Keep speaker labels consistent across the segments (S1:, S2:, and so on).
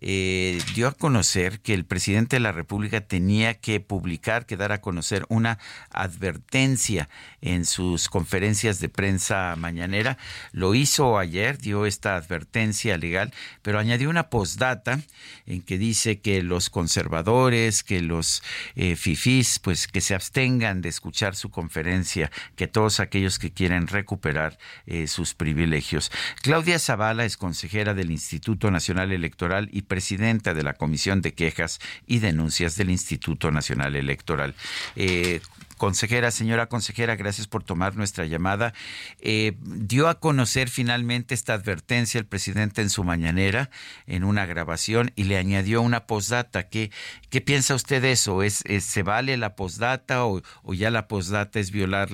S1: eh, dio a conocer que el presidente de la República tenía que publicar, que dar a conocer una advertencia en sus conferencias de prensa mañanera. Lo hizo ayer, dio esta advertencia legal, pero añadió una postdata en que dice que los conservadores, que los eh, fifís, pues que se abstengan de escuchar su conferencia, que todos aquellos que quieren recuperar eh, sus privilegios. Claudia Zavala es consejera del Instituto Nacional Electoral y presidenta de la Comisión de Quejas y Denuncias del Instituto Nacional Electoral. Eh, consejera, señora consejera, gracias por tomar nuestra llamada. Eh, dio a conocer finalmente esta advertencia el presidente en su mañanera, en una grabación, y le añadió una postdata. ¿Qué, qué piensa usted de eso? ¿Es, se vale la postdata o, ya la postdata es violar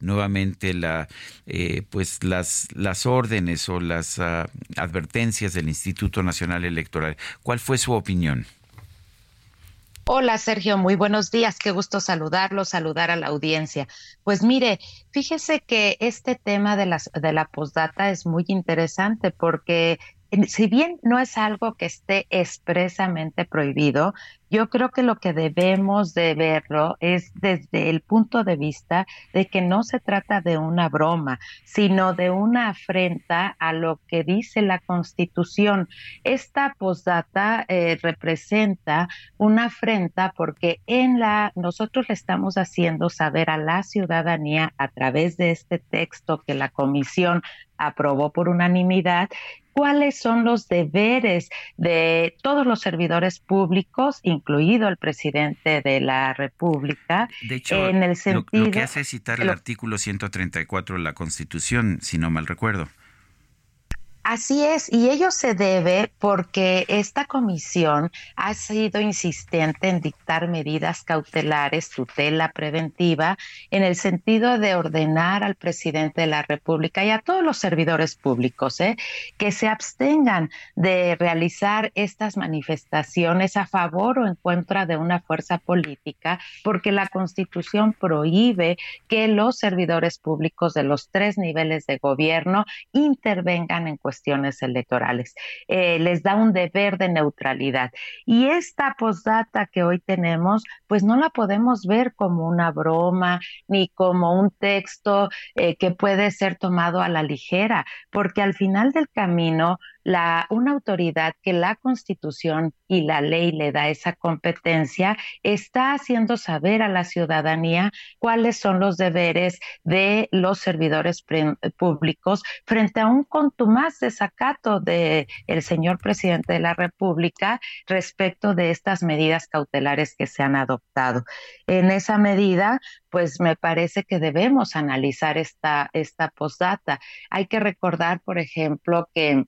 S1: nuevamente eh, pues las, las órdenes o las ah, advertencias del Instituto Nacional Electoral? ¿Cuál fue su opinión?
S2: Hola Sergio, muy buenos días, qué gusto saludarlo, saludar a la audiencia. Pues mire, fíjese que este tema de, las, de la postdata es muy interesante porque si bien no es algo que esté expresamente prohibido, yo creo que lo que debemos de verlo es desde el punto de vista de que no se trata de una broma, sino de una afrenta a lo que dice la Constitución. Esta postdata eh, representa una afrenta porque en la nosotros le estamos haciendo saber a la ciudadanía a través de este texto que la Comisión aprobó por unanimidad cuáles son los deberes de todos los servidores públicos, incluido el presidente de la República.
S1: De hecho, en el sentido, lo, que hace es citar el artículo 134 de la Constitución, si no mal recuerdo.
S2: Así es, y ello se debe porque esta comisión ha sido insistente en dictar medidas cautelares, tutela preventiva, en el sentido de ordenar al presidente de la República y a todos los servidores públicos ¿eh? que se abstengan de realizar estas manifestaciones a favor o en contra de una fuerza política, porque la Constitución prohíbe que los servidores públicos de los tres niveles de gobierno intervengan en cuestiones electorales. Eh, les da un deber de neutralidad. Y esta postdata que hoy tenemos, pues no la podemos ver como una broma ni como un texto eh, que puede ser tomado a la ligera, porque al final del camino la, una autoridad que la Constitución y la ley le da esa competencia está haciendo saber a la ciudadanía cuáles son los deberes de los servidores públicos frente a un contumaz desacato del el señor presidente de la República respecto de estas medidas cautelares que se han adoptado. En esa medida, pues me parece que debemos analizar esta, esta postdata. Hay que recordar, por ejemplo, que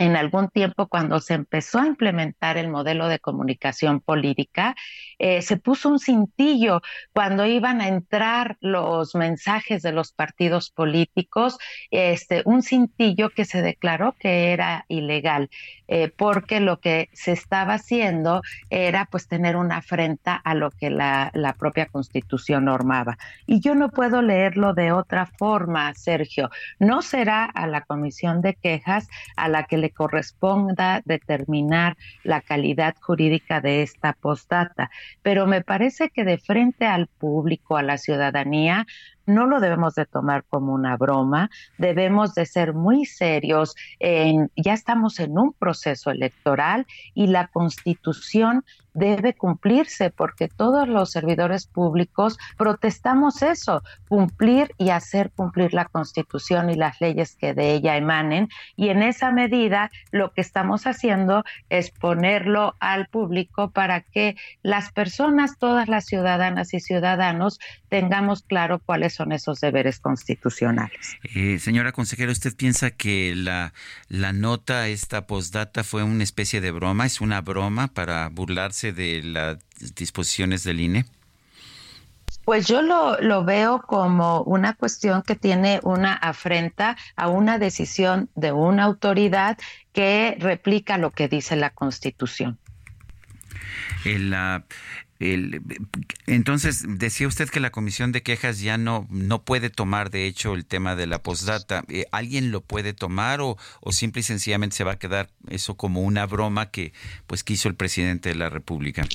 S2: en algún tiempo cuando se empezó a implementar el modelo de comunicación política, eh, se puso un cintillo cuando iban a entrar los mensajes de los partidos políticos, este, un cintillo que se declaró que era ilegal, eh, porque lo que se estaba haciendo era pues tener una afrenta a lo que la, la propia constitución normaba. Y yo no puedo leerlo de otra forma, Sergio. No será a la comisión de quejas a la que le corresponda determinar la calidad jurídica de esta postdata. Pero me parece que de frente al público, a la ciudadanía, no lo debemos de tomar como una broma, debemos de ser muy serios. En, ya estamos en un proceso electoral y la constitución debe cumplirse porque todos los servidores públicos protestamos eso, cumplir y hacer cumplir la constitución y las leyes que de ella emanen. Y en esa medida lo que estamos haciendo es ponerlo al público para que las personas, todas las ciudadanas y ciudadanos, tengamos claro cuáles son esos deberes constitucionales.
S1: Eh, señora consejera, ¿usted piensa que la, la nota, esta postdata, fue una especie de broma? ¿Es una broma para burlarse de las disposiciones del INE?
S2: Pues yo lo, lo, veo como una cuestión que tiene una afrenta a una decisión de una autoridad que replica lo que dice la Constitución.
S1: El, el, entonces, decía usted que la comisión de quejas ya no, no puede tomar, de hecho, el tema de la postdata. Eh, ¿Alguien lo puede tomar o, o simple y sencillamente se va a quedar eso como una broma que pues quiso el presidente de la República?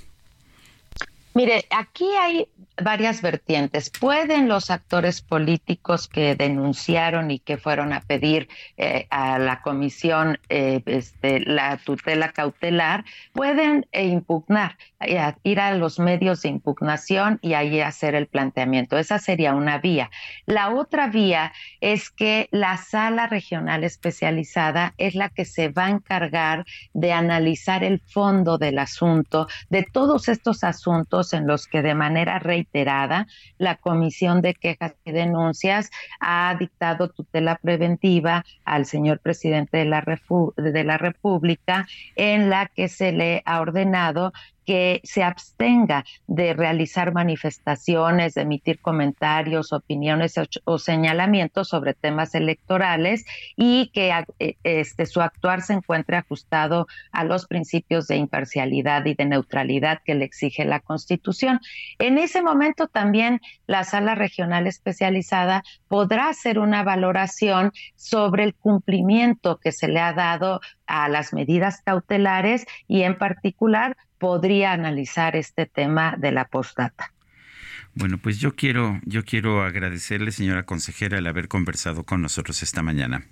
S2: Mire, aquí hay varias vertientes. Pueden los actores políticos que denunciaron y que fueron a pedir eh, a la comisión eh, este, la tutela cautelar, pueden eh, impugnar, ir a los medios de impugnación y ahí hacer el planteamiento. Esa sería una vía. La otra vía es que la sala regional especializada es la que se va a encargar de analizar el fondo del asunto, de todos estos asuntos en los que de manera reiterada la Comisión de Quejas y Denuncias ha dictado tutela preventiva al señor presidente de la, de la República en la que se le ha ordenado que se abstenga de realizar manifestaciones, de emitir comentarios, opiniones o, señalamientos sobre temas electorales y que eh, este, su actuar se encuentre ajustado a los principios de imparcialidad y de neutralidad que le exige la Constitución. En ese momento también la sala regional especializada podrá hacer una valoración sobre el cumplimiento que se le ha dado a las medidas cautelares y en particular podría analizar este tema de la postdata.
S1: Bueno, pues yo quiero, yo quiero agradecerle, señora consejera, el haber conversado con nosotros esta mañana.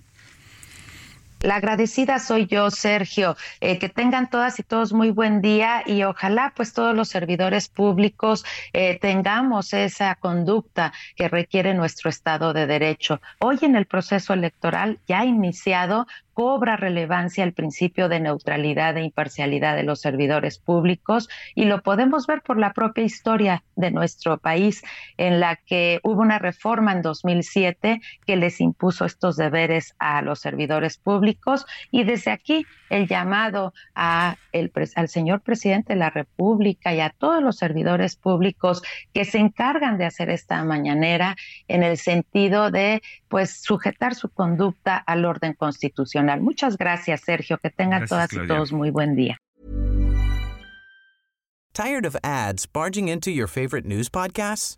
S2: La agradecida soy yo, Sergio. Eh, que tengan todas y todos muy buen día y ojalá pues todos los servidores públicos eh, tengamos esa conducta que requiere nuestro Estado de Derecho. Hoy en el proceso electoral ya iniciado cobra relevancia el principio de neutralidad e imparcialidad de los servidores públicos y lo podemos ver por la propia historia de nuestro país en la que hubo una reforma en 2007 que les impuso estos deberes a los servidores públicos y desde aquí el llamado a el, al señor presidente de la República y a todos los servidores públicos que se encargan de hacer esta mañanera en el sentido de pues sujetar su conducta al orden constitucional Muchas gracias, Sergio. Que tengan gracias, todas Claudia. y todos muy buen día.
S3: Tired of ads barging into your favorite news podcasts?